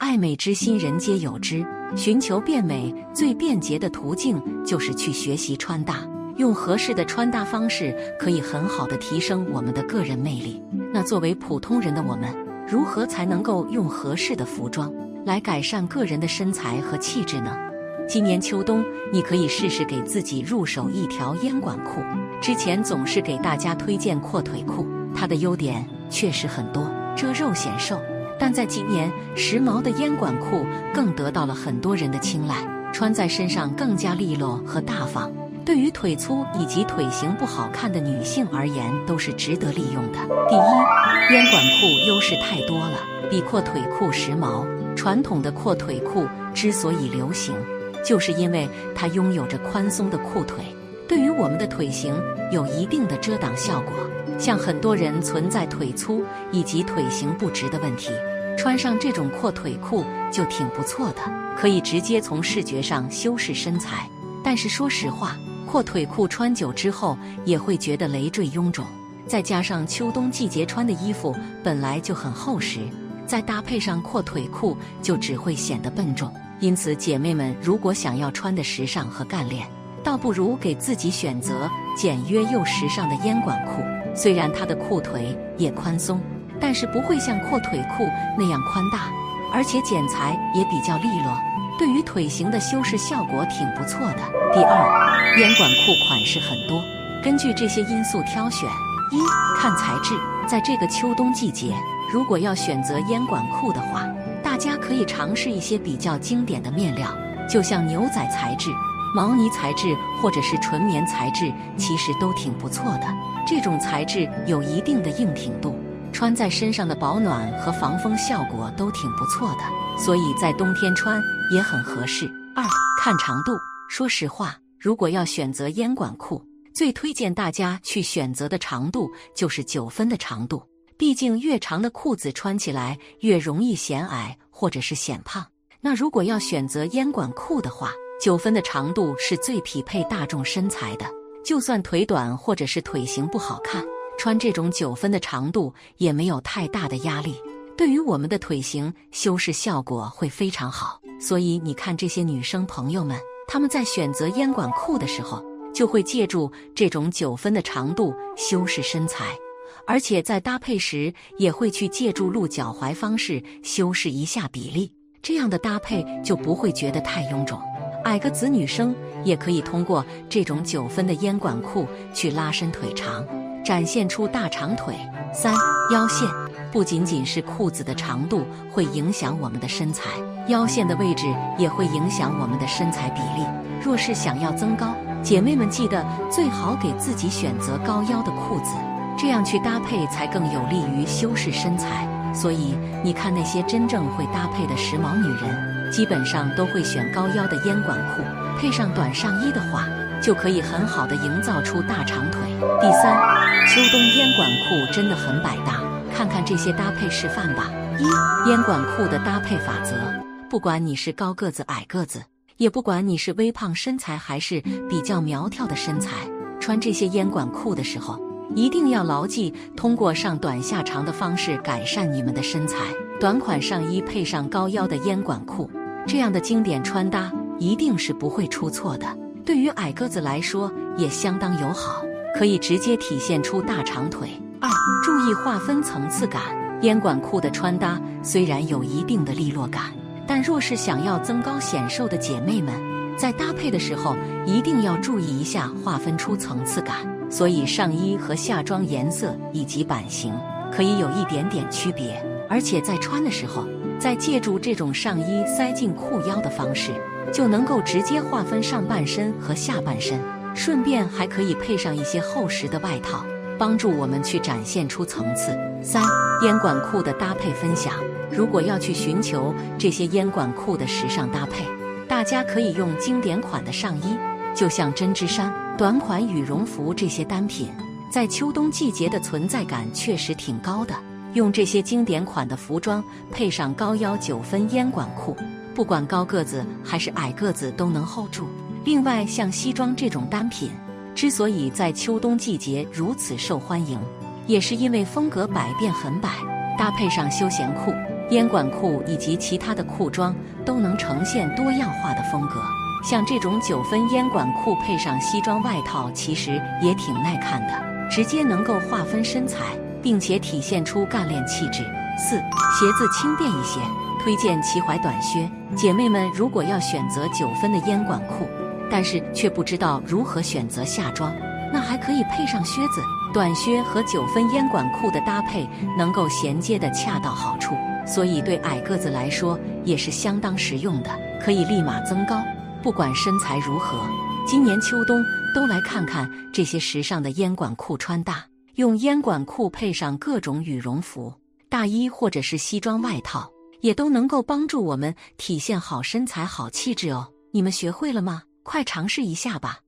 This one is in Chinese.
爱美之心，人皆有之。寻求变美最便捷的途径，就是去学习穿搭。用合适的穿搭方式，可以很好的提升我们的个人魅力。那作为普通人的我们，如何才能够用合适的服装来改善个人的身材和气质呢？今年秋冬，你可以试试给自己入手一条烟管裤。之前总是给大家推荐阔腿裤，它的优点确实很多，遮肉显瘦。但在今年，时髦的烟管裤更得到了很多人的青睐，穿在身上更加利落和大方。对于腿粗以及腿型不好看的女性而言，都是值得利用的。第一，烟管裤优势太多了，比阔腿裤时髦。传统的阔腿裤之所以流行，就是因为它拥有着宽松的裤腿，对于我们的腿型有一定的遮挡效果。像很多人存在腿粗以及腿型不直的问题，穿上这种阔腿裤就挺不错的，可以直接从视觉上修饰身材。但是说实话，阔腿裤穿久之后也会觉得累赘臃肿，再加上秋冬季节穿的衣服本来就很厚实，再搭配上阔腿裤就只会显得笨重。因此，姐妹们如果想要穿的时尚和干练，倒不如给自己选择简约又时尚的烟管裤。虽然它的裤腿也宽松，但是不会像阔腿裤那样宽大，而且剪裁也比较利落，对于腿型的修饰效果挺不错的。第二，烟管裤款式很多，根据这些因素挑选：一看材质，在这个秋冬季节，如果要选择烟管裤的话，大家可以尝试一些比较经典的面料，就像牛仔材质。毛呢材质或者是纯棉材质，其实都挺不错的。这种材质有一定的硬挺度，穿在身上的保暖和防风效果都挺不错的，所以在冬天穿也很合适。二看长度，说实话，如果要选择烟管裤，最推荐大家去选择的长度就是九分的长度。毕竟越长的裤子穿起来越容易显矮或者是显胖。那如果要选择烟管裤的话，九分的长度是最匹配大众身材的，就算腿短或者是腿型不好看，穿这种九分的长度也没有太大的压力，对于我们的腿型修饰效果会非常好。所以你看这些女生朋友们，她们在选择烟管裤的时候，就会借助这种九分的长度修饰身材，而且在搭配时也会去借助露脚踝方式修饰一下比例，这样的搭配就不会觉得太臃肿。矮个子女生也可以通过这种九分的烟管裤去拉伸腿长，展现出大长腿。三腰线不仅仅是裤子的长度会影响我们的身材，腰线的位置也会影响我们的身材比例。若是想要增高，姐妹们记得最好给自己选择高腰的裤子，这样去搭配才更有利于修饰身材。所以你看那些真正会搭配的时髦女人。基本上都会选高腰的烟管裤，配上短上衣的话，就可以很好的营造出大长腿。第三，秋冬烟管裤真的很百搭，看看这些搭配示范吧。一，烟管裤的搭配法则：不管你是高个子矮个子，也不管你是微胖身材还是比较苗条的身材，穿这些烟管裤的时候，一定要牢记通过上短下长的方式改善你们的身材。短款上衣配上高腰的烟管裤。这样的经典穿搭一定是不会出错的，对于矮个子来说也相当友好，可以直接体现出大长腿。二、注意划分层次感，烟管裤的穿搭虽然有一定的利落感，但若是想要增高显瘦的姐妹们，在搭配的时候一定要注意一下划分出层次感。所以上衣和下装颜色以及版型可以有一点点区别，而且在穿的时候。再借助这种上衣塞进裤腰的方式，就能够直接划分上半身和下半身，顺便还可以配上一些厚实的外套，帮助我们去展现出层次。三烟管裤的搭配分享，如果要去寻求这些烟管裤的时尚搭配，大家可以用经典款的上衣，就像针织衫、短款羽绒服这些单品，在秋冬季节的存在感确实挺高的。用这些经典款的服装配上高腰九分烟管裤，不管高个子还是矮个子都能 hold 住。另外，像西装这种单品，之所以在秋冬季节如此受欢迎，也是因为风格百变很百，搭配上休闲裤、烟管裤以及其他的裤装都能呈现多样化的风格。像这种九分烟管裤配上西装外套，其实也挺耐看的，直接能够划分身材，并且体现出干练气质。四、鞋子轻便一些，推荐齐踝短靴。姐妹们，如果要选择九分的烟管裤，但是却不知道如何选择下装，那还可以配上靴子。短靴和九分烟管裤的搭配能够衔接的恰到好处，所以对矮个子来说也是相当实用的，可以立马增高。不管身材如何，今年秋冬都来看看这些时尚的烟管裤穿搭。用烟管裤配上各种羽绒服、大衣或者是西装外套，也都能够帮助我们体现好身材、好气质哦。你们学会了吗？快尝试一下吧！